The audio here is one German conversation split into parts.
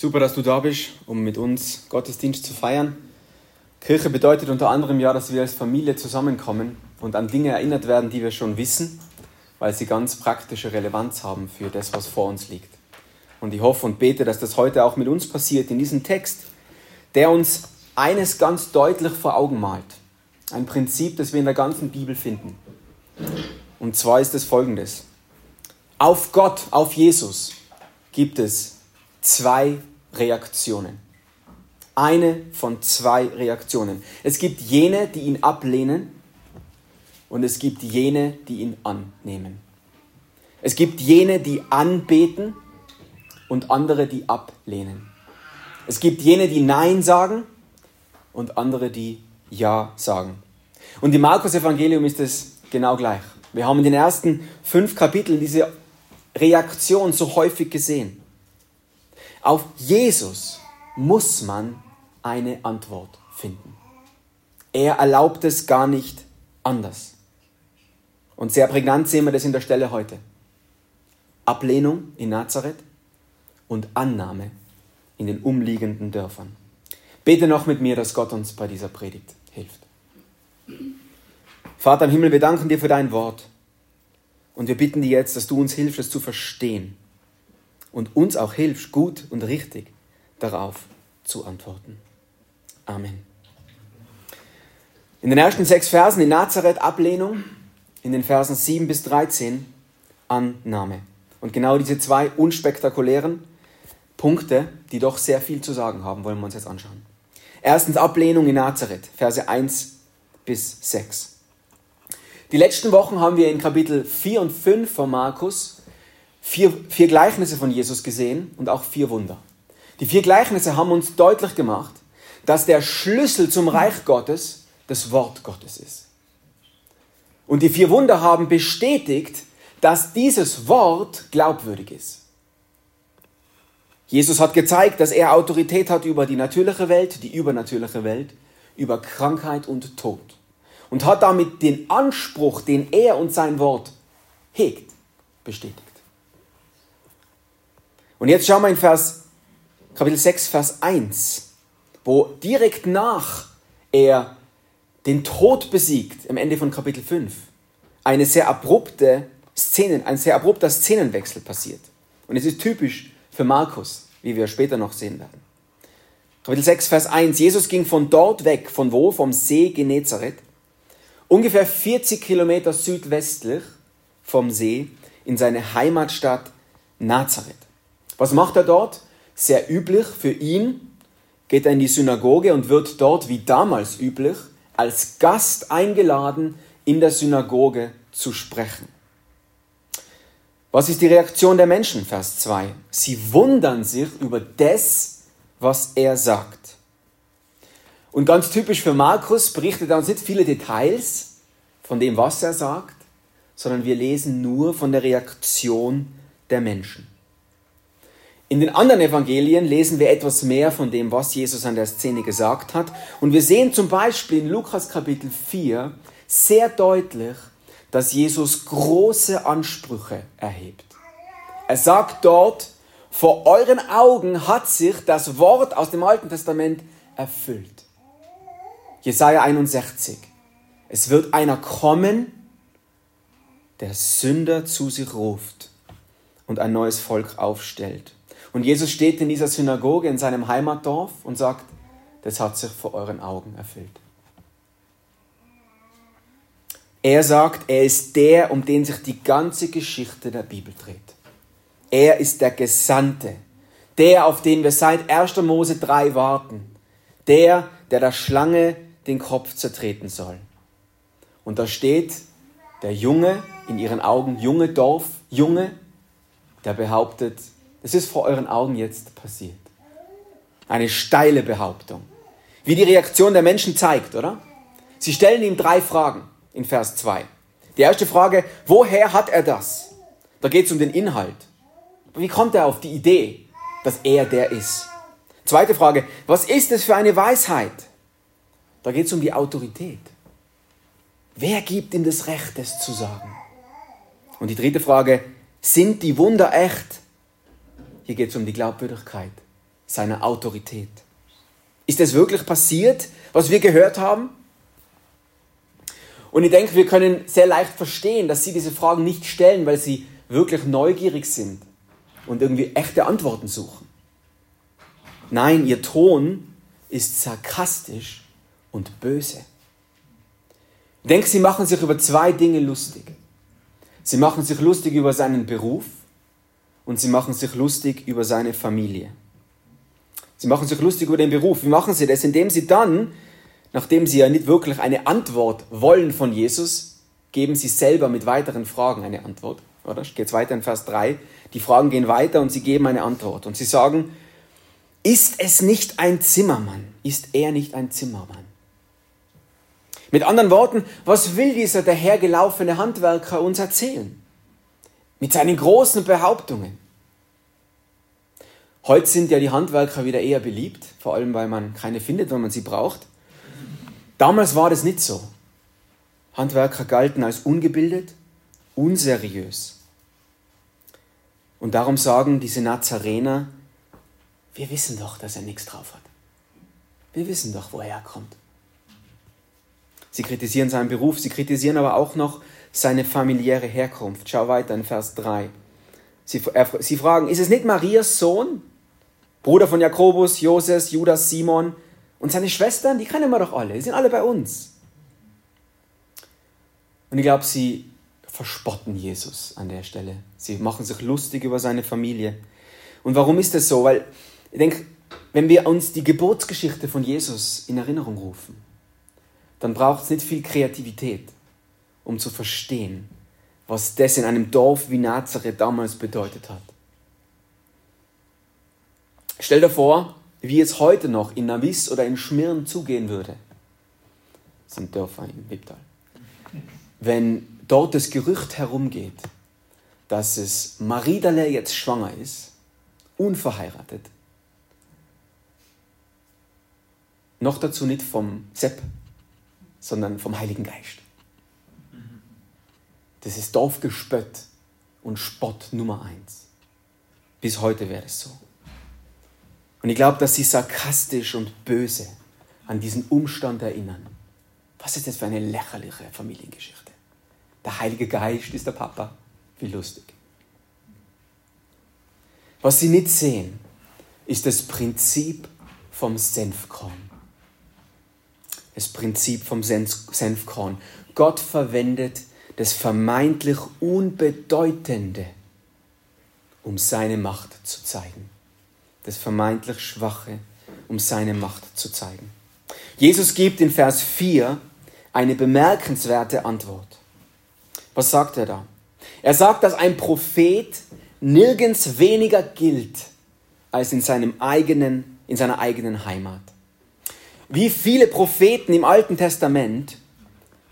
Super, dass du da bist, um mit uns Gottesdienst zu feiern. Kirche bedeutet unter anderem ja, dass wir als Familie zusammenkommen und an Dinge erinnert werden, die wir schon wissen, weil sie ganz praktische Relevanz haben für das, was vor uns liegt. Und ich hoffe und bete, dass das heute auch mit uns passiert, in diesem Text, der uns eines ganz deutlich vor Augen malt. Ein Prinzip, das wir in der ganzen Bibel finden. Und zwar ist es folgendes. Auf Gott, auf Jesus gibt es zwei Reaktionen. Eine von zwei Reaktionen. Es gibt jene, die ihn ablehnen und es gibt jene, die ihn annehmen. Es gibt jene, die anbeten und andere, die ablehnen. Es gibt jene, die Nein sagen und andere, die Ja sagen. Und im Markus-Evangelium ist es genau gleich. Wir haben in den ersten fünf Kapiteln diese Reaktion so häufig gesehen. Auf Jesus muss man eine Antwort finden. Er erlaubt es gar nicht anders. Und sehr prägnant sehen wir das in der Stelle heute. Ablehnung in Nazareth und Annahme in den umliegenden Dörfern. Bete noch mit mir, dass Gott uns bei dieser Predigt hilft. Vater im Himmel, wir danken dir für dein Wort. Und wir bitten dir jetzt, dass du uns hilfst, es zu verstehen und uns auch hilfst, gut und richtig darauf zu antworten. Amen. In den ersten sechs Versen in Nazareth Ablehnung, in den Versen 7 bis 13 Annahme. Und genau diese zwei unspektakulären Punkte, die doch sehr viel zu sagen haben, wollen wir uns jetzt anschauen. Erstens Ablehnung in Nazareth, Verse 1 bis 6. Die letzten Wochen haben wir in Kapitel 4 und 5 von Markus vier, vier Gleichnisse von Jesus gesehen und auch vier Wunder. Die vier Gleichnisse haben uns deutlich gemacht, dass der Schlüssel zum Reich Gottes das Wort Gottes ist. Und die vier Wunder haben bestätigt, dass dieses Wort glaubwürdig ist. Jesus hat gezeigt, dass er Autorität hat über die natürliche Welt, die übernatürliche Welt, über Krankheit und Tod. Und hat damit den Anspruch, den er und sein Wort hegt, bestätigt. Und jetzt schauen wir in Vers, Kapitel 6, Vers 1, wo direkt nach er den Tod besiegt, am Ende von Kapitel 5, eine sehr abrupte Szenen, ein sehr abrupter Szenenwechsel passiert. Und es ist typisch für Markus, wie wir später noch sehen werden. Kapitel 6, Vers 1. Jesus ging von dort weg, von wo? Vom See Genezareth, ungefähr 40 Kilometer südwestlich vom See, in seine Heimatstadt Nazareth. Was macht er dort? Sehr üblich für ihn geht er in die Synagoge und wird dort, wie damals üblich, als Gast eingeladen, in der Synagoge zu sprechen. Was ist die Reaktion der Menschen? Vers 2. Sie wundern sich über das, was er sagt. Und ganz typisch für Markus berichtet er uns nicht viele Details von dem, was er sagt, sondern wir lesen nur von der Reaktion der Menschen. In den anderen Evangelien lesen wir etwas mehr von dem, was Jesus an der Szene gesagt hat. Und wir sehen zum Beispiel in Lukas Kapitel 4 sehr deutlich, dass Jesus große Ansprüche erhebt. Er sagt dort, vor euren Augen hat sich das Wort aus dem Alten Testament erfüllt. Jesaja 61. Es wird einer kommen, der Sünder zu sich ruft und ein neues Volk aufstellt. Und Jesus steht in dieser Synagoge in seinem Heimatdorf und sagt, das hat sich vor euren Augen erfüllt. Er sagt, er ist der, um den sich die ganze Geschichte der Bibel dreht. Er ist der Gesandte, der, auf den wir seit 1. Mose 3 warten, der, der der Schlange den Kopf zertreten soll. Und da steht der Junge, in ihren Augen junge Dorf, Junge, der behauptet, es ist vor euren Augen jetzt passiert. Eine steile Behauptung. Wie die Reaktion der Menschen zeigt, oder? Sie stellen ihm drei Fragen in Vers 2. Die erste Frage, woher hat er das? Da geht es um den Inhalt. Wie kommt er auf die Idee, dass er der ist? Zweite Frage, was ist es für eine Weisheit? Da geht es um die Autorität. Wer gibt ihm das Recht, es zu sagen? Und die dritte Frage, sind die Wunder echt? Hier geht es um die Glaubwürdigkeit seiner Autorität. Ist es wirklich passiert, was wir gehört haben? Und ich denke, wir können sehr leicht verstehen, dass sie diese Fragen nicht stellen, weil sie wirklich neugierig sind und irgendwie echte Antworten suchen. Nein, ihr Ton ist sarkastisch und böse. Ich denke, sie machen sich über zwei Dinge lustig. Sie machen sich lustig über seinen Beruf und sie machen sich lustig über seine Familie. Sie machen sich lustig über den Beruf. Wie machen sie das? Indem sie dann, nachdem sie ja nicht wirklich eine Antwort wollen von Jesus, geben sie selber mit weiteren Fragen eine Antwort. Oder? Geht weiter in Vers 3. Die Fragen gehen weiter und sie geben eine Antwort. Und sie sagen, ist es nicht ein Zimmermann? Ist er nicht ein Zimmermann? Mit anderen Worten, was will dieser dahergelaufene Handwerker uns erzählen? Mit seinen großen Behauptungen. Heute sind ja die Handwerker wieder eher beliebt, vor allem weil man keine findet, wenn man sie braucht. Damals war das nicht so. Handwerker galten als ungebildet, unseriös. Und darum sagen diese Nazarener, wir wissen doch, dass er nichts drauf hat. Wir wissen doch, wo er kommt. Sie kritisieren seinen Beruf, sie kritisieren aber auch noch seine familiäre Herkunft. Schau weiter in Vers 3. Sie, sie fragen, ist es nicht Marias Sohn? Bruder von Jakobus, Joses, Judas, Simon und seine Schwestern, die kennen wir doch alle, die sind alle bei uns. Und ich glaube, sie verspotten Jesus an der Stelle. Sie machen sich lustig über seine Familie. Und warum ist das so? Weil ich denke, wenn wir uns die Geburtsgeschichte von Jesus in Erinnerung rufen, dann braucht es nicht viel Kreativität, um zu verstehen, was das in einem Dorf wie Nazareth damals bedeutet hat. Stell dir vor, wie es heute noch in Navis oder in Schmirn zugehen würde. Das sind Dörfer im Wipptal. Wenn dort das Gerücht herumgeht, dass es Maridale jetzt schwanger ist, unverheiratet, noch dazu nicht vom Sepp, sondern vom Heiligen Geist. Das ist Dorfgespött und Spott Nummer eins. Bis heute wäre es so. Und ich glaube, dass sie sarkastisch und böse an diesen Umstand erinnern. Was ist das für eine lächerliche Familiengeschichte? Der Heilige Geist ist der Papa. Wie lustig. Was sie nicht sehen, ist das Prinzip vom Senfkorn das Prinzip vom Senfkorn. Gott verwendet das vermeintlich Unbedeutende, um seine Macht zu zeigen. Das vermeintlich Schwache, um seine Macht zu zeigen. Jesus gibt in Vers 4 eine bemerkenswerte Antwort. Was sagt er da? Er sagt, dass ein Prophet nirgends weniger gilt als in seinem eigenen, in seiner eigenen Heimat. Wie viele Propheten im Alten Testament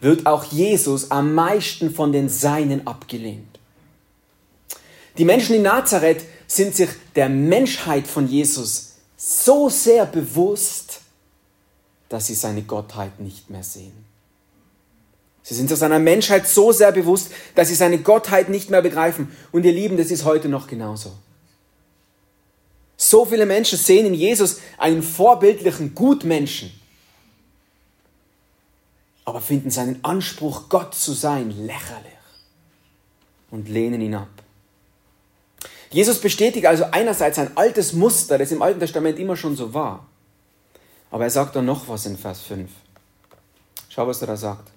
wird auch Jesus am meisten von den Seinen abgelehnt. Die Menschen in Nazareth sind sich der Menschheit von Jesus so sehr bewusst, dass sie seine Gottheit nicht mehr sehen. Sie sind sich seiner Menschheit so sehr bewusst, dass sie seine Gottheit nicht mehr begreifen. Und ihr Lieben, das ist heute noch genauso. So viele Menschen sehen in Jesus einen vorbildlichen Gutmenschen, aber finden seinen Anspruch, Gott zu sein, lächerlich und lehnen ihn ab. Jesus bestätigt also einerseits ein altes Muster, das im Alten Testament immer schon so war. Aber er sagt dann noch was in Vers 5. Schau, was er da sagt.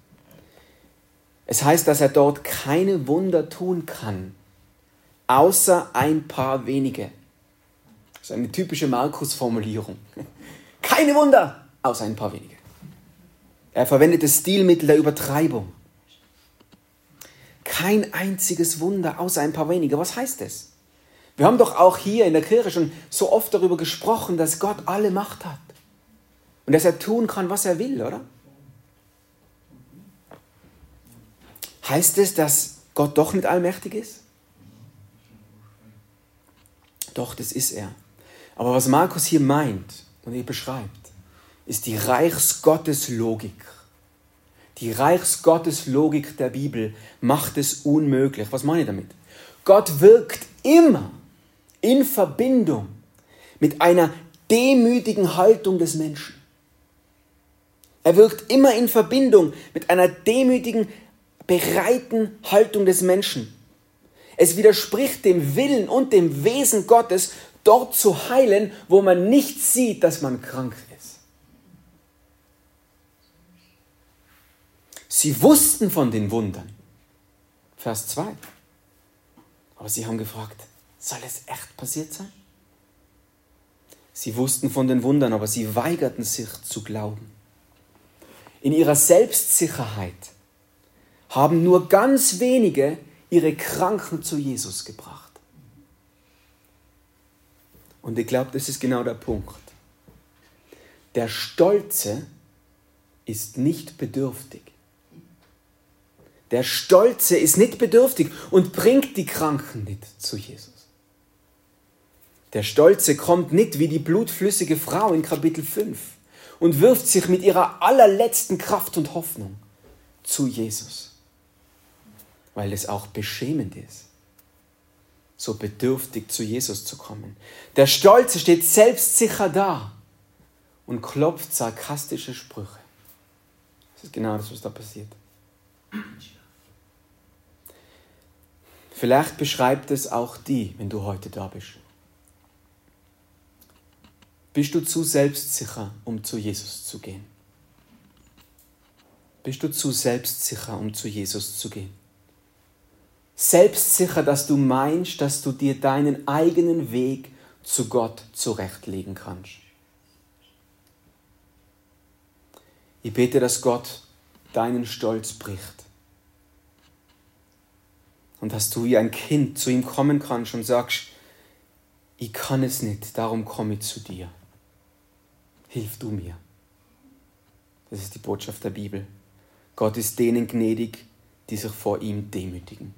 Es heißt, dass er dort keine Wunder tun kann, außer ein paar wenige. Das ist eine typische Markus-Formulierung. Keine Wunder, außer ein paar wenige. Er verwendet das Stilmittel der Übertreibung. Kein einziges Wunder, außer ein paar wenige. Was heißt das? Wir haben doch auch hier in der Kirche schon so oft darüber gesprochen, dass Gott alle Macht hat. Und dass er tun kann, was er will, oder? Heißt es, dass Gott doch nicht allmächtig ist? Doch, das ist er. Aber was Markus hier meint und hier beschreibt, ist die Reichsgotteslogik. Die Reichsgotteslogik der Bibel macht es unmöglich. Was meine ich damit? Gott wirkt immer in Verbindung mit einer demütigen Haltung des Menschen. Er wirkt immer in Verbindung mit einer demütigen, bereiten Haltung des Menschen. Es widerspricht dem Willen und dem Wesen Gottes, dort zu heilen, wo man nicht sieht, dass man krank ist. Sie wussten von den Wundern. Vers 2. Aber sie haben gefragt, soll es echt passiert sein? Sie wussten von den Wundern, aber sie weigerten sich zu glauben. In ihrer Selbstsicherheit haben nur ganz wenige ihre Kranken zu Jesus gebracht. Und ich glaube, das ist genau der Punkt. Der Stolze ist nicht bedürftig. Der Stolze ist nicht bedürftig und bringt die Kranken nicht zu Jesus. Der Stolze kommt nicht wie die blutflüssige Frau in Kapitel 5 und wirft sich mit ihrer allerletzten Kraft und Hoffnung zu Jesus, weil es auch beschämend ist, so bedürftig zu Jesus zu kommen. Der Stolze steht selbstsicher da und klopft sarkastische Sprüche. Das ist genau das, was da passiert. Vielleicht beschreibt es auch die, wenn du heute da bist. Bist du zu selbstsicher, um zu Jesus zu gehen? Bist du zu selbstsicher, um zu Jesus zu gehen? Selbstsicher, dass du meinst, dass du dir deinen eigenen Weg zu Gott zurechtlegen kannst. Ich bete, dass Gott deinen Stolz bricht und dass du wie ein Kind zu ihm kommen kannst und sagst, ich kann es nicht, darum komme ich zu dir. Hilf du mir. Das ist die Botschaft der Bibel. Gott ist denen gnädig, die sich vor ihm demütigen.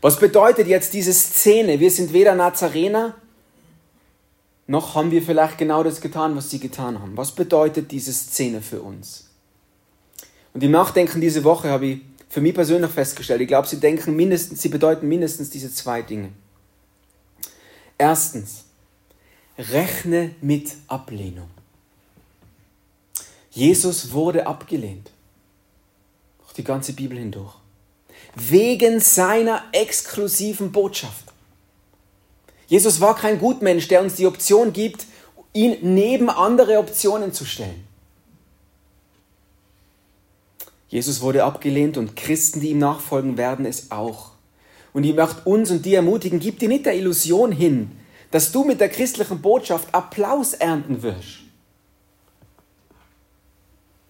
Was bedeutet jetzt diese Szene? Wir sind weder Nazarener, noch haben wir vielleicht genau das getan, was sie getan haben. Was bedeutet diese Szene für uns? Und im Nachdenken diese Woche habe ich für mich persönlich festgestellt. Ich glaube, sie denken mindestens, sie bedeuten mindestens diese zwei Dinge. Erstens, rechne mit Ablehnung. Jesus wurde abgelehnt. Durch die ganze Bibel hindurch. Wegen seiner exklusiven Botschaft. Jesus war kein Gutmensch, der uns die Option gibt, ihn neben andere Optionen zu stellen. Jesus wurde abgelehnt und Christen, die ihm nachfolgen, werden es auch. Und ich möchte uns und die ermutigen, gib dir nicht der Illusion hin, dass du mit der christlichen Botschaft Applaus ernten wirst.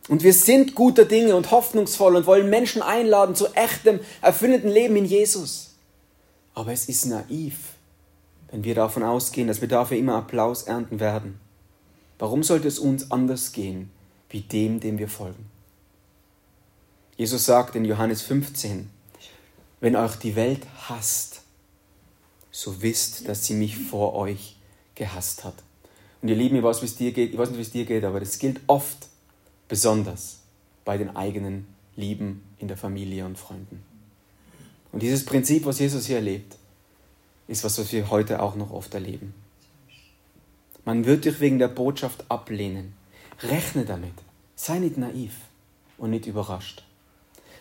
Und wir sind guter Dinge und hoffnungsvoll und wollen Menschen einladen zu echtem, erfüllenden Leben in Jesus. Aber es ist naiv, wenn wir davon ausgehen, dass wir dafür immer Applaus ernten werden. Warum sollte es uns anders gehen, wie dem, dem wir folgen? Jesus sagt in Johannes 15, wenn euch die Welt hasst, so wisst, dass sie mich vor euch gehasst hat. Und ihr Lieben, ich weiß, wie es dir geht, ich weiß nicht, wie es dir geht, aber das gilt oft besonders bei den eigenen Lieben in der Familie und Freunden. Und dieses Prinzip, was Jesus hier erlebt, ist was, was wir heute auch noch oft erleben. Man wird dich wegen der Botschaft ablehnen. Rechne damit. Sei nicht naiv und nicht überrascht.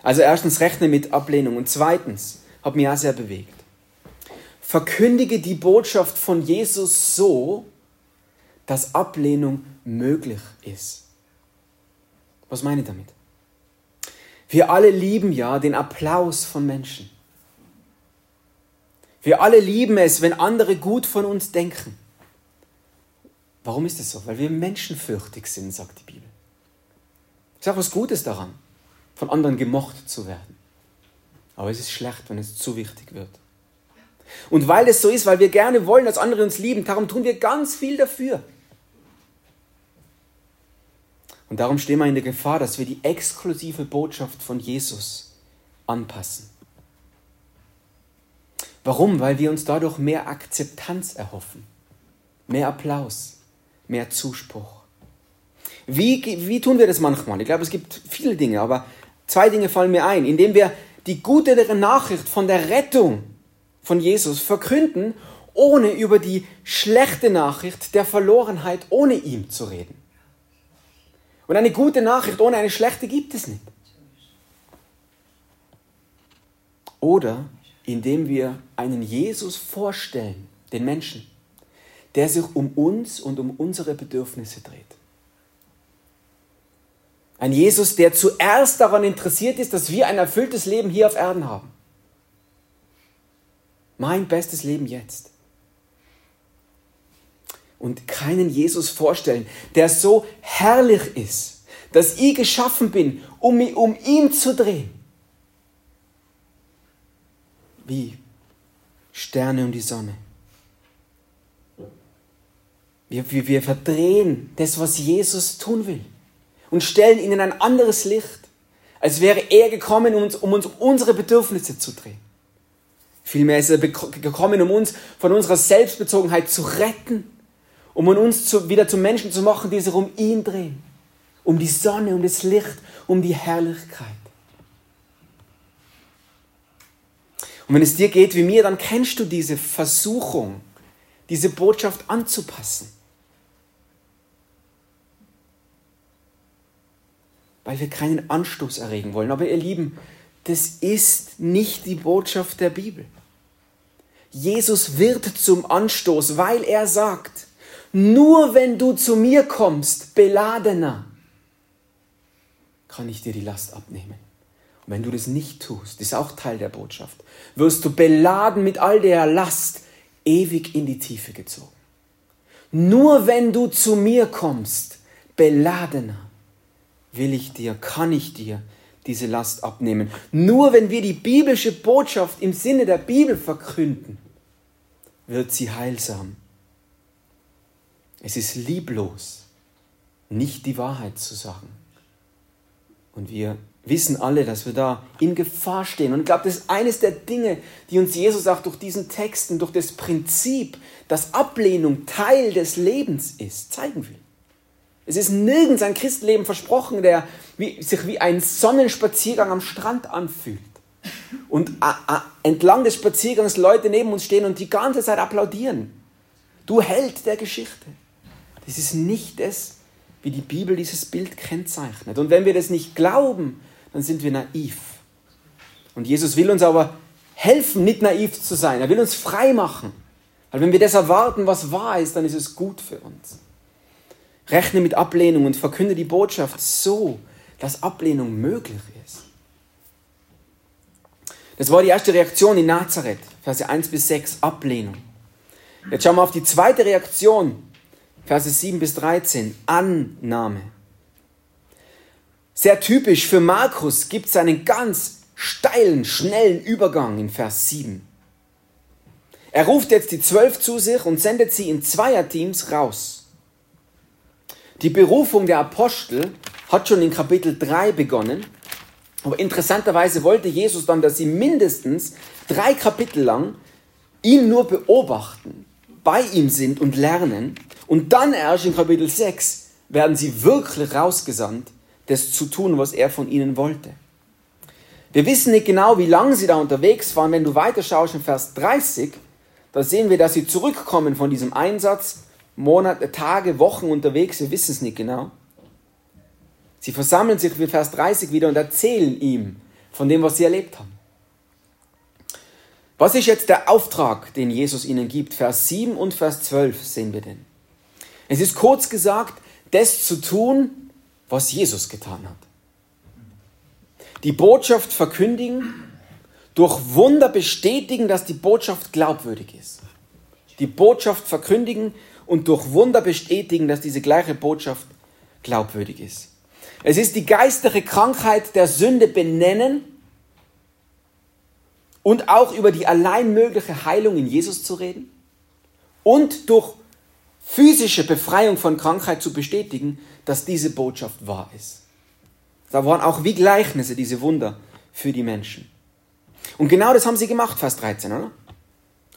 Also erstens rechne mit Ablehnung und zweitens, hat mich auch sehr bewegt. Verkündige die Botschaft von Jesus so, dass Ablehnung möglich ist. Was meine ich damit? Wir alle lieben ja den Applaus von Menschen. Wir alle lieben es, wenn andere gut von uns denken. Warum ist das so? Weil wir menschenfürchtig sind, sagt die Bibel. Ich sage was Gutes daran von anderen gemocht zu werden. Aber es ist schlecht, wenn es zu wichtig wird. Und weil es so ist, weil wir gerne wollen, dass andere uns lieben, darum tun wir ganz viel dafür. Und darum stehen wir in der Gefahr, dass wir die exklusive Botschaft von Jesus anpassen. Warum? Weil wir uns dadurch mehr Akzeptanz erhoffen, mehr Applaus, mehr Zuspruch. Wie, wie tun wir das manchmal? Ich glaube, es gibt viele Dinge, aber Zwei Dinge fallen mir ein, indem wir die gute Nachricht von der Rettung von Jesus verkünden, ohne über die schlechte Nachricht der Verlorenheit ohne ihm zu reden. Und eine gute Nachricht ohne eine schlechte gibt es nicht. Oder indem wir einen Jesus vorstellen, den Menschen, der sich um uns und um unsere Bedürfnisse dreht. Ein Jesus, der zuerst daran interessiert ist, dass wir ein erfülltes Leben hier auf Erden haben. Mein bestes Leben jetzt. Und keinen Jesus vorstellen, der so herrlich ist, dass ich geschaffen bin, um, um ihn zu drehen. Wie Sterne um die Sonne. Wir, wir, wir verdrehen das, was Jesus tun will und stellen ihn in ein anderes Licht, als wäre er gekommen, um uns, um uns unsere Bedürfnisse zu drehen. Vielmehr ist er gekommen, um uns von unserer Selbstbezogenheit zu retten, um uns zu, wieder zu Menschen zu machen, die sich um ihn drehen, um die Sonne, um das Licht, um die Herrlichkeit. Und wenn es dir geht wie mir, dann kennst du diese Versuchung, diese Botschaft anzupassen. Weil wir keinen Anstoß erregen wollen. Aber ihr Lieben, das ist nicht die Botschaft der Bibel. Jesus wird zum Anstoß, weil er sagt, nur wenn du zu mir kommst, beladener, kann ich dir die Last abnehmen. Und wenn du das nicht tust, ist auch Teil der Botschaft, wirst du beladen mit all der Last ewig in die Tiefe gezogen. Nur wenn du zu mir kommst, beladener, will ich dir, kann ich dir diese Last abnehmen. Nur wenn wir die biblische Botschaft im Sinne der Bibel verkünden, wird sie heilsam. Es ist lieblos, nicht die Wahrheit zu sagen. Und wir wissen alle, dass wir da in Gefahr stehen. Und ich glaube, das ist eines der Dinge, die uns Jesus auch durch diesen Texten, durch das Prinzip, dass Ablehnung Teil des Lebens ist, zeigen will. Es ist nirgends ein Christenleben versprochen, der wie, sich wie ein Sonnenspaziergang am Strand anfühlt. Und entlang des Spaziergangs Leute neben uns stehen und die ganze Zeit applaudieren. Du Held der Geschichte. Das ist nicht das, wie die Bibel dieses Bild kennzeichnet. Und wenn wir das nicht glauben, dann sind wir naiv. Und Jesus will uns aber helfen, nicht naiv zu sein. Er will uns frei machen. Weil wenn wir das erwarten, was wahr ist, dann ist es gut für uns. Rechne mit Ablehnung und verkünde die Botschaft so, dass Ablehnung möglich ist. Das war die erste Reaktion in Nazareth, Verse 1 bis 6, Ablehnung. Jetzt schauen wir auf die zweite Reaktion, Verse 7 bis 13, Annahme. Sehr typisch für Markus gibt es einen ganz steilen, schnellen Übergang in Vers 7. Er ruft jetzt die zwölf zu sich und sendet sie in Zweierteams raus. Die Berufung der Apostel hat schon in Kapitel 3 begonnen. Aber interessanterweise wollte Jesus dann, dass sie mindestens drei Kapitel lang ihn nur beobachten, bei ihm sind und lernen. Und dann erst in Kapitel 6 werden sie wirklich rausgesandt, das zu tun, was er von ihnen wollte. Wir wissen nicht genau, wie lange sie da unterwegs waren. Wenn du weiterschaust in Vers 30, da sehen wir, dass sie zurückkommen von diesem Einsatz Monate, Tage, Wochen unterwegs, wir wissen es nicht genau. Sie versammeln sich wie Vers 30 wieder und erzählen ihm von dem, was sie erlebt haben. Was ist jetzt der Auftrag, den Jesus ihnen gibt? Vers 7 und Vers 12 sehen wir denn. Es ist kurz gesagt, das zu tun, was Jesus getan hat. Die Botschaft verkündigen, durch Wunder bestätigen, dass die Botschaft glaubwürdig ist. Die Botschaft verkündigen, und durch Wunder bestätigen, dass diese gleiche Botschaft glaubwürdig ist. Es ist die geistige Krankheit der Sünde benennen und auch über die allein mögliche Heilung in Jesus zu reden und durch physische Befreiung von Krankheit zu bestätigen, dass diese Botschaft wahr ist. Da waren auch wie Gleichnisse diese Wunder für die Menschen. Und genau das haben sie gemacht, Vers 13, oder?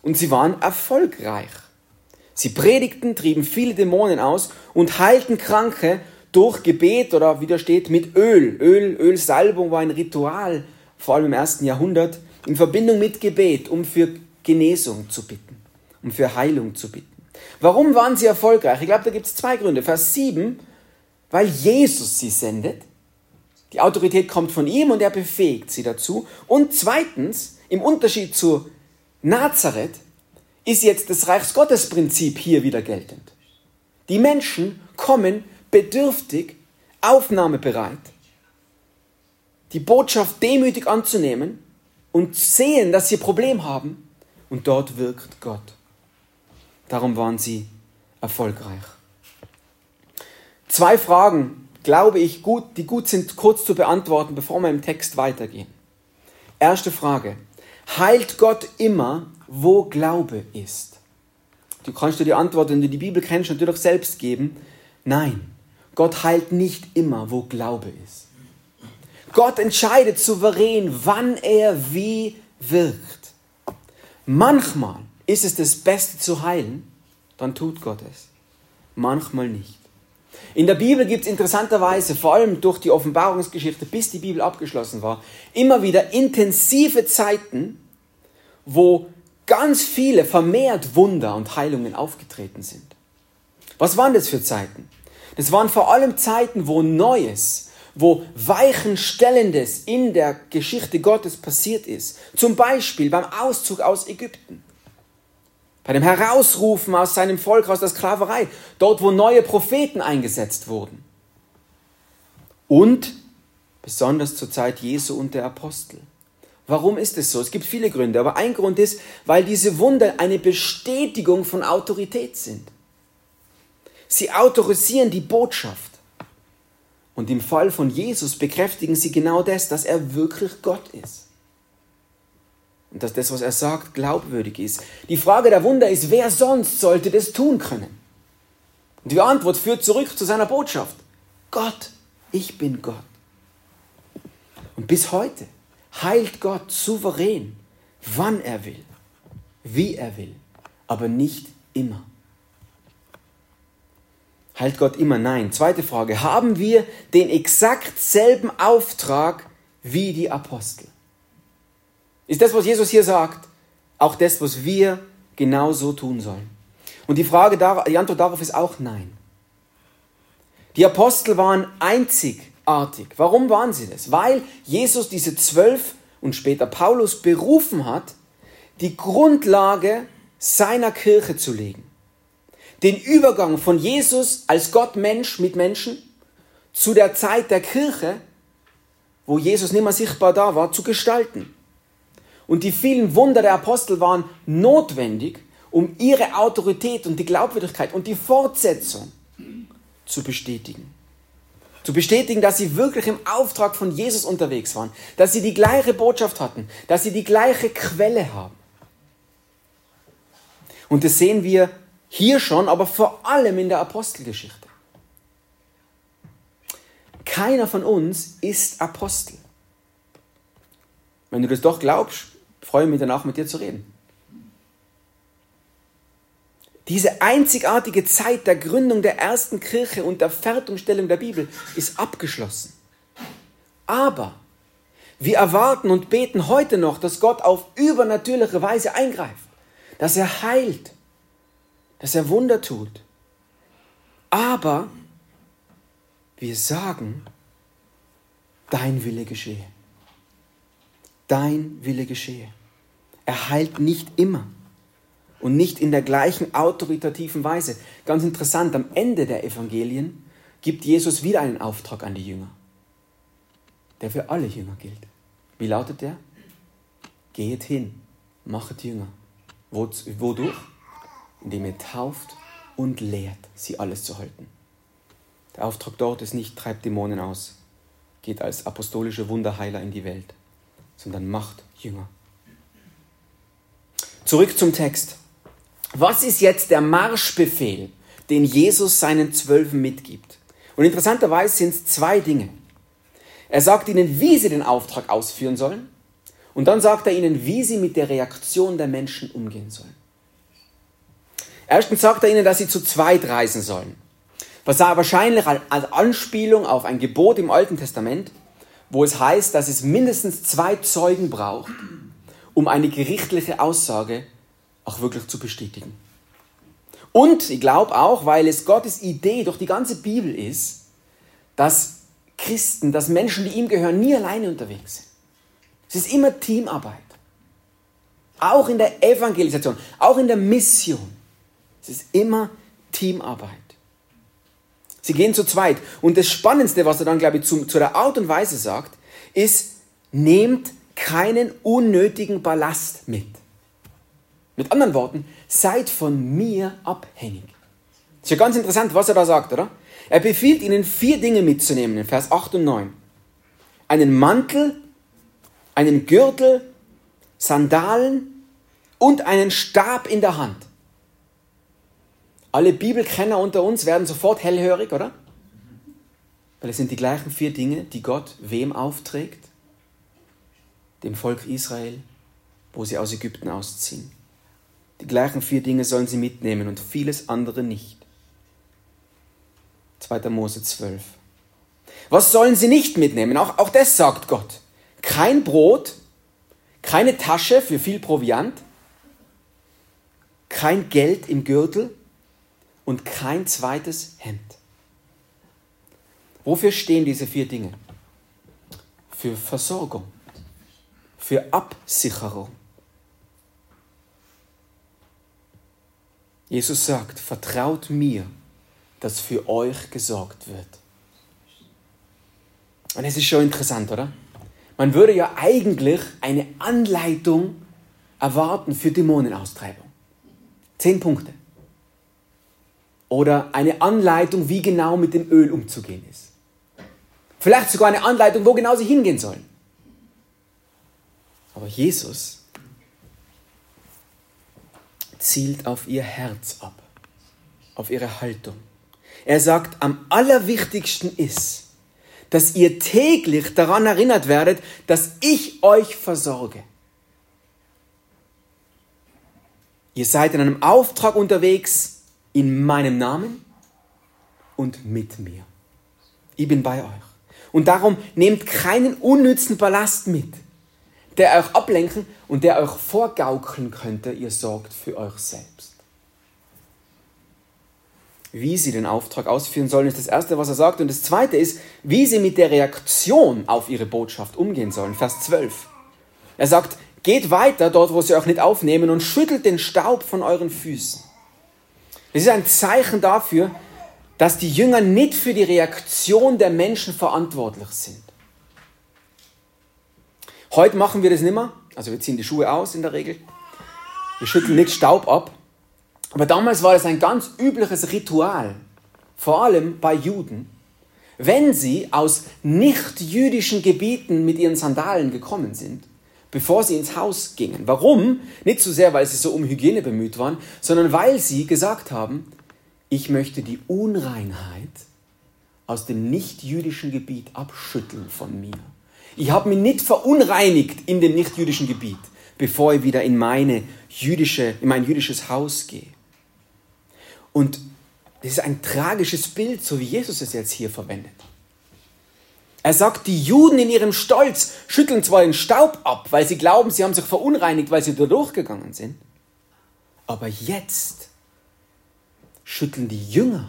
Und sie waren erfolgreich. Sie predigten, trieben viele Dämonen aus und heilten Kranke durch Gebet oder wie da steht, mit Öl. Öl, Ölsalbung war ein Ritual, vor allem im ersten Jahrhundert, in Verbindung mit Gebet, um für Genesung zu bitten. um für Heilung zu bitten. Warum waren sie erfolgreich? Ich glaube, da gibt es zwei Gründe. Vers 7, weil Jesus sie sendet. Die Autorität kommt von ihm und er befähigt sie dazu. Und zweitens, im Unterschied zu Nazareth, ist jetzt das Reichsgottesprinzip hier wieder geltend. Die Menschen kommen bedürftig, aufnahmebereit, die Botschaft demütig anzunehmen und sehen, dass sie ein Problem haben und dort wirkt Gott. Darum waren sie erfolgreich. Zwei Fragen, glaube ich, gut, die gut sind, kurz zu beantworten, bevor wir im Text weitergehen. Erste Frage. Heilt Gott immer, wo Glaube ist? Du kannst dir die Antwort, wenn du die Bibel kennst, natürlich selbst geben. Nein, Gott heilt nicht immer, wo Glaube ist. Gott entscheidet souverän, wann er wie wirkt. Manchmal ist es das Beste zu heilen, dann tut Gott es. Manchmal nicht. In der Bibel gibt es interessanterweise, vor allem durch die Offenbarungsgeschichte, bis die Bibel abgeschlossen war, immer wieder intensive Zeiten, wo ganz viele vermehrt Wunder und Heilungen aufgetreten sind. Was waren das für Zeiten? Das waren vor allem Zeiten, wo Neues, wo Weichenstellendes in der Geschichte Gottes passiert ist. Zum Beispiel beim Auszug aus Ägypten. Bei dem Herausrufen aus seinem Volk aus der Sklaverei, dort wo neue Propheten eingesetzt wurden. Und besonders zur Zeit Jesu und der Apostel. Warum ist es so? Es gibt viele Gründe, aber ein Grund ist, weil diese Wunder eine Bestätigung von Autorität sind. Sie autorisieren die Botschaft. Und im Fall von Jesus bekräftigen sie genau das, dass er wirklich Gott ist und dass das, was er sagt, glaubwürdig ist. Die Frage der Wunder ist, wer sonst sollte das tun können? Und die Antwort führt zurück zu seiner Botschaft. Gott, ich bin Gott. Und bis heute heilt Gott souverän, wann er will, wie er will, aber nicht immer. Heilt Gott immer? Nein. Zweite Frage. Haben wir den exakt selben Auftrag wie die Apostel? Ist das, was Jesus hier sagt, auch das, was wir genauso tun sollen? Und die, Frage, die Antwort darauf ist auch nein. Die Apostel waren einzigartig. Warum waren sie das? Weil Jesus diese zwölf und später Paulus berufen hat, die Grundlage seiner Kirche zu legen. Den Übergang von Jesus als Gott Mensch mit Menschen zu der Zeit der Kirche, wo Jesus nicht mehr sichtbar da war, zu gestalten. Und die vielen Wunder der Apostel waren notwendig, um ihre Autorität und die Glaubwürdigkeit und die Fortsetzung zu bestätigen. Zu bestätigen, dass sie wirklich im Auftrag von Jesus unterwegs waren, dass sie die gleiche Botschaft hatten, dass sie die gleiche Quelle haben. Und das sehen wir hier schon, aber vor allem in der Apostelgeschichte. Keiner von uns ist Apostel. Wenn du das doch glaubst, freue mich danach mit dir zu reden. Diese einzigartige Zeit der Gründung der ersten Kirche und der Fertigstellung der Bibel ist abgeschlossen. Aber wir erwarten und beten heute noch, dass Gott auf übernatürliche Weise eingreift, dass er heilt, dass er Wunder tut. Aber wir sagen, dein Wille geschehe dein Wille geschehe. Er heilt nicht immer und nicht in der gleichen autoritativen Weise. Ganz interessant, am Ende der Evangelien gibt Jesus wieder einen Auftrag an die Jünger, der für alle Jünger gilt. Wie lautet der? Geht hin, machet Jünger. Wodurch? Indem ihr tauft und lehrt, sie alles zu halten. Der Auftrag dort ist nicht, treibt Dämonen aus, geht als apostolische Wunderheiler in die Welt sondern macht Jünger. Zurück zum Text. Was ist jetzt der Marschbefehl, den Jesus seinen Zwölfen mitgibt? Und interessanterweise sind es zwei Dinge. Er sagt ihnen, wie sie den Auftrag ausführen sollen, und dann sagt er ihnen, wie sie mit der Reaktion der Menschen umgehen sollen. Erstens sagt er ihnen, dass sie zu zweit reisen sollen. Was er wahrscheinlich als Anspielung auf ein Gebot im Alten Testament wo es heißt, dass es mindestens zwei Zeugen braucht, um eine gerichtliche Aussage auch wirklich zu bestätigen. Und ich glaube auch, weil es Gottes Idee durch die ganze Bibel ist, dass Christen, dass Menschen, die ihm gehören, nie alleine unterwegs sind. Es ist immer Teamarbeit. Auch in der Evangelisation, auch in der Mission. Es ist immer Teamarbeit. Sie gehen zu zweit. Und das Spannendste, was er dann, glaube ich, zu, zu der Art und Weise sagt, ist, nehmt keinen unnötigen Ballast mit. Mit anderen Worten, seid von mir abhängig. Ist ja ganz interessant, was er da sagt, oder? Er befiehlt ihnen vier Dinge mitzunehmen in Vers 8 und 9. Einen Mantel, einen Gürtel, Sandalen und einen Stab in der Hand. Alle Bibelkenner unter uns werden sofort hellhörig, oder? Weil es sind die gleichen vier Dinge, die Gott wem aufträgt? Dem Volk Israel, wo sie aus Ägypten ausziehen. Die gleichen vier Dinge sollen sie mitnehmen und vieles andere nicht. 2. Mose 12. Was sollen sie nicht mitnehmen? Auch, auch das sagt Gott. Kein Brot, keine Tasche für viel Proviant, kein Geld im Gürtel und kein zweites Hemd. Wofür stehen diese vier Dinge? Für Versorgung, für Absicherung. Jesus sagt, vertraut mir, dass für euch gesorgt wird. Und es ist schon interessant, oder? Man würde ja eigentlich eine Anleitung erwarten für Dämonenaustreibung. Zehn Punkte oder eine Anleitung, wie genau mit dem Öl umzugehen ist. Vielleicht sogar eine Anleitung, wo genau sie hingehen sollen. Aber Jesus zielt auf ihr Herz ab, auf ihre Haltung. Er sagt, am allerwichtigsten ist, dass ihr täglich daran erinnert werdet, dass ich euch versorge. Ihr seid in einem Auftrag unterwegs, in meinem Namen und mit mir. Ich bin bei euch. Und darum nehmt keinen unnützen Ballast mit, der euch ablenken und der euch vorgaukeln könnte, ihr sorgt für euch selbst. Wie sie den Auftrag ausführen sollen, ist das Erste, was er sagt. Und das Zweite ist, wie sie mit der Reaktion auf ihre Botschaft umgehen sollen. Vers 12. Er sagt, geht weiter dort, wo sie euch nicht aufnehmen und schüttelt den Staub von euren Füßen. Es ist ein Zeichen dafür, dass die Jünger nicht für die Reaktion der Menschen verantwortlich sind. Heute machen wir das nicht mehr. Also wir ziehen die Schuhe aus in der Regel. Wir schütteln nicht Staub ab. Aber damals war es ein ganz übliches Ritual, vor allem bei Juden, wenn sie aus nicht-jüdischen Gebieten mit ihren Sandalen gekommen sind bevor sie ins Haus gingen. Warum? Nicht so sehr, weil sie so um Hygiene bemüht waren, sondern weil sie gesagt haben, ich möchte die Unreinheit aus dem nicht-jüdischen Gebiet abschütteln von mir. Ich habe mich nicht verunreinigt in dem nicht-jüdischen Gebiet, bevor ich wieder in, meine jüdische, in mein jüdisches Haus gehe. Und das ist ein tragisches Bild, so wie Jesus es jetzt hier verwendet. Er sagt, die Juden in ihrem Stolz schütteln zwar den Staub ab, weil sie glauben, sie haben sich verunreinigt, weil sie da durchgegangen sind, aber jetzt schütteln die Jünger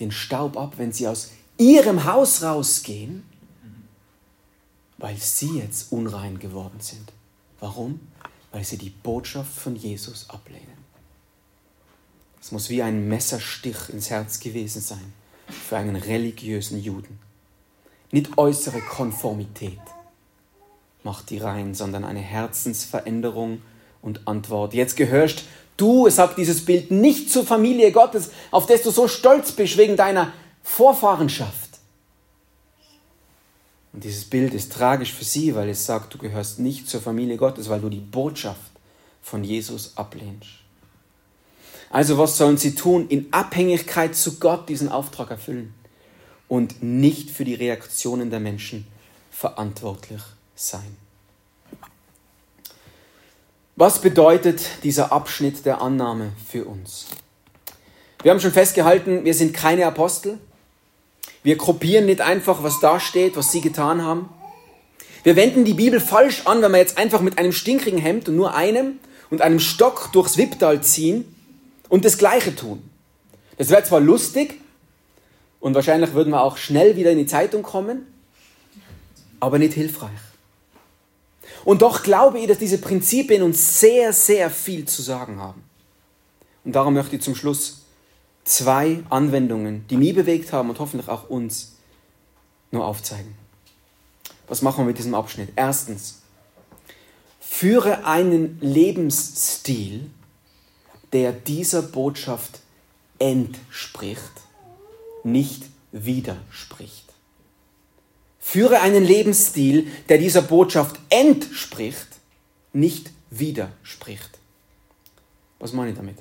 den Staub ab, wenn sie aus ihrem Haus rausgehen, weil sie jetzt unrein geworden sind. Warum? Weil sie die Botschaft von Jesus ablehnen. Es muss wie ein Messerstich ins Herz gewesen sein für einen religiösen Juden. Nicht äußere Konformität macht die rein, sondern eine Herzensveränderung und Antwort. Jetzt gehörst du, es sagt dieses Bild, nicht zur Familie Gottes, auf das du so stolz bist wegen deiner Vorfahrenschaft. Und dieses Bild ist tragisch für sie, weil es sagt, du gehörst nicht zur Familie Gottes, weil du die Botschaft von Jesus ablehnst. Also was sollen sie tun? In Abhängigkeit zu Gott diesen Auftrag erfüllen und nicht für die Reaktionen der Menschen verantwortlich sein. Was bedeutet dieser Abschnitt der Annahme für uns? Wir haben schon festgehalten, wir sind keine Apostel. Wir kopieren nicht einfach, was da steht, was sie getan haben. Wir wenden die Bibel falsch an, wenn wir jetzt einfach mit einem stinkrigen Hemd und nur einem und einem Stock durchs Wipptal ziehen und das Gleiche tun. Das wäre zwar lustig und wahrscheinlich würden wir auch schnell wieder in die Zeitung kommen, aber nicht hilfreich. Und doch glaube ich, dass diese Prinzipien uns sehr, sehr viel zu sagen haben. Und darum möchte ich zum Schluss zwei Anwendungen, die mich bewegt haben und hoffentlich auch uns, nur aufzeigen. Was machen wir mit diesem Abschnitt? Erstens, führe einen Lebensstil, der dieser Botschaft entspricht, nicht widerspricht. Führe einen Lebensstil, der dieser Botschaft entspricht, nicht widerspricht. Was meine ich damit?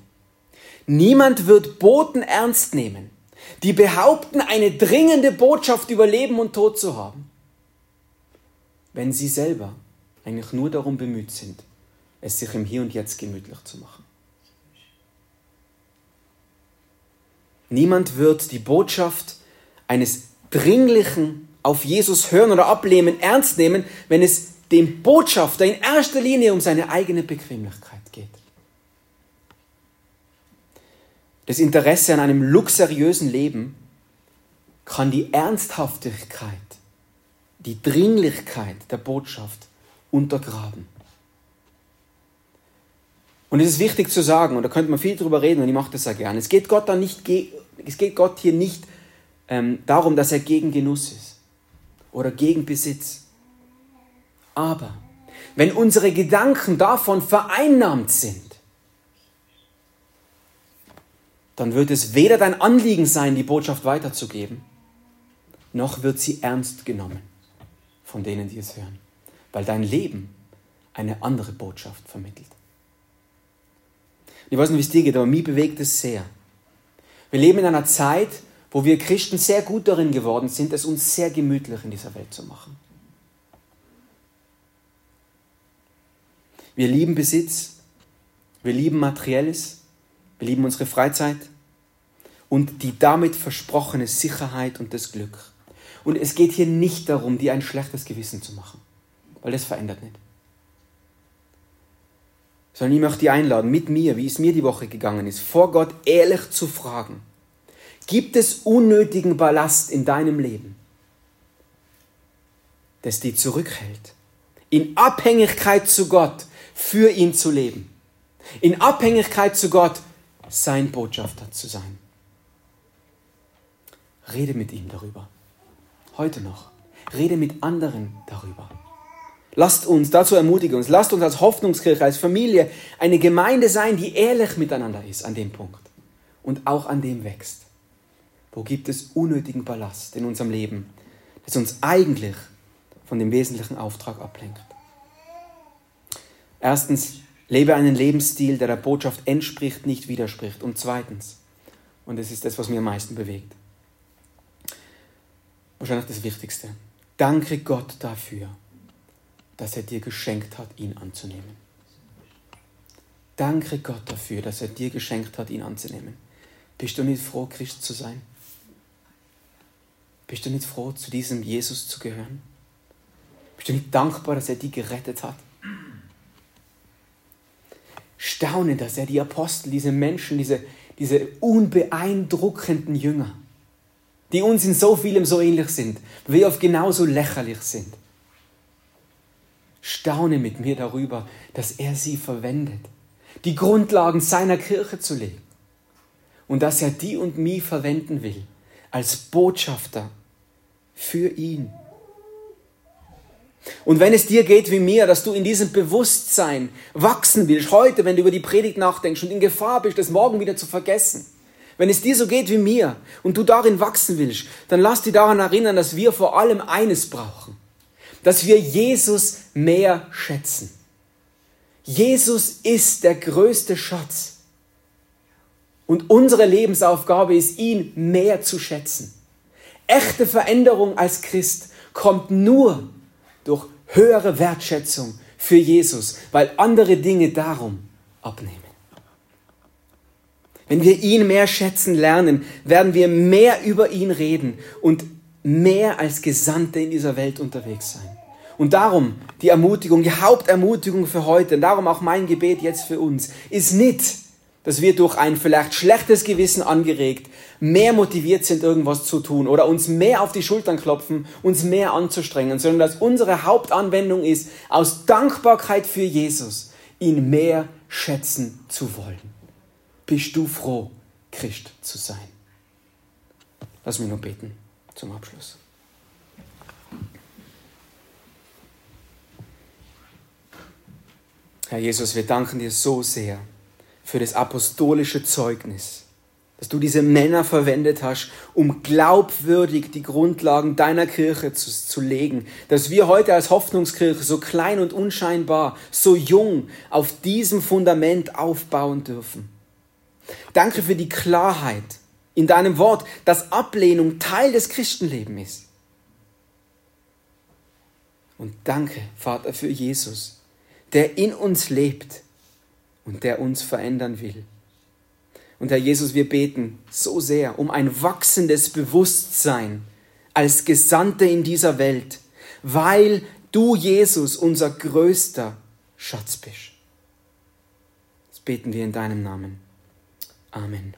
Niemand wird Boten ernst nehmen, die behaupten, eine dringende Botschaft über Leben und Tod zu haben, wenn sie selber eigentlich nur darum bemüht sind, es sich im Hier und Jetzt gemütlich zu machen. Niemand wird die Botschaft eines dringlichen auf Jesus hören oder ablehnen ernst nehmen, wenn es dem Botschafter in erster Linie um seine eigene Bequemlichkeit geht. Das Interesse an einem luxuriösen Leben kann die Ernsthaftigkeit, die Dringlichkeit der Botschaft untergraben. Und es ist wichtig zu sagen, und da könnte man viel drüber reden, und ich mache das sehr gerne. Es geht Gott dann nicht, es geht Gott hier nicht ähm, darum, dass er gegen Genuss ist oder gegen Besitz. Aber wenn unsere Gedanken davon vereinnahmt sind, dann wird es weder dein Anliegen sein, die Botschaft weiterzugeben, noch wird sie ernst genommen von denen, die es hören, weil dein Leben eine andere Botschaft vermittelt. Ich weiß nicht, wie es dir geht, aber mich bewegt es sehr. Wir leben in einer Zeit, wo wir Christen sehr gut darin geworden sind, es uns sehr gemütlich in dieser Welt zu machen. Wir lieben Besitz, wir lieben Materielles, wir lieben unsere Freizeit und die damit versprochene Sicherheit und das Glück. Und es geht hier nicht darum, dir ein schlechtes Gewissen zu machen, weil das verändert nicht sondern ich möchte dich einladen, mit mir, wie es mir die Woche gegangen ist, vor Gott ehrlich zu fragen, gibt es unnötigen Ballast in deinem Leben, das dich zurückhält, in Abhängigkeit zu Gott für ihn zu leben, in Abhängigkeit zu Gott sein Botschafter zu sein. Rede mit ihm darüber. Heute noch. Rede mit anderen darüber. Lasst uns, dazu ermutigen uns, lasst uns als Hoffnungskirche, als Familie eine Gemeinde sein, die ehrlich miteinander ist an dem Punkt und auch an dem wächst. Wo gibt es unnötigen Ballast in unserem Leben, das uns eigentlich von dem wesentlichen Auftrag ablenkt? Erstens, lebe einen Lebensstil, der der Botschaft entspricht, nicht widerspricht. Und zweitens, und das ist das, was mir am meisten bewegt, wahrscheinlich das Wichtigste, danke Gott dafür, dass er dir geschenkt hat, ihn anzunehmen. Danke Gott dafür, dass er dir geschenkt hat, ihn anzunehmen. Bist du nicht froh, Christ zu sein? Bist du nicht froh, zu diesem Jesus zu gehören? Bist du nicht dankbar, dass er dich gerettet hat? Staune, dass er die Apostel, diese Menschen, diese, diese unbeeindruckenden Jünger, die uns in so vielem so ähnlich sind, wie oft genauso lächerlich sind, Staune mit mir darüber, dass er sie verwendet, die Grundlagen seiner Kirche zu legen. Und dass er die und mich verwenden will als Botschafter für ihn. Und wenn es dir geht wie mir, dass du in diesem Bewusstsein wachsen willst, heute, wenn du über die Predigt nachdenkst und in Gefahr bist, das morgen wieder zu vergessen, wenn es dir so geht wie mir und du darin wachsen willst, dann lass dich daran erinnern, dass wir vor allem eines brauchen dass wir Jesus mehr schätzen. Jesus ist der größte Schatz. Und unsere Lebensaufgabe ist, ihn mehr zu schätzen. Echte Veränderung als Christ kommt nur durch höhere Wertschätzung für Jesus, weil andere Dinge darum abnehmen. Wenn wir ihn mehr schätzen lernen, werden wir mehr über ihn reden und mehr als Gesandte in dieser Welt unterwegs sein. Und darum die Ermutigung, die Hauptermutigung für heute, und darum auch mein Gebet jetzt für uns, ist nicht, dass wir durch ein vielleicht schlechtes Gewissen angeregt mehr motiviert sind, irgendwas zu tun oder uns mehr auf die Schultern klopfen, uns mehr anzustrengen, sondern dass unsere Hauptanwendung ist, aus Dankbarkeit für Jesus ihn mehr schätzen zu wollen. Bist du froh, Christ zu sein? Lass mich nur beten zum Abschluss. Herr Jesus, wir danken dir so sehr für das apostolische Zeugnis, dass du diese Männer verwendet hast, um glaubwürdig die Grundlagen deiner Kirche zu, zu legen, dass wir heute als Hoffnungskirche so klein und unscheinbar, so jung auf diesem Fundament aufbauen dürfen. Danke für die Klarheit in deinem Wort, dass Ablehnung Teil des Christenlebens ist. Und danke, Vater, für Jesus, der in uns lebt und der uns verändern will. Und Herr Jesus, wir beten so sehr um ein wachsendes Bewusstsein als Gesandte in dieser Welt, weil du, Jesus, unser größter Schatz bist. Das beten wir in deinem Namen. Amen.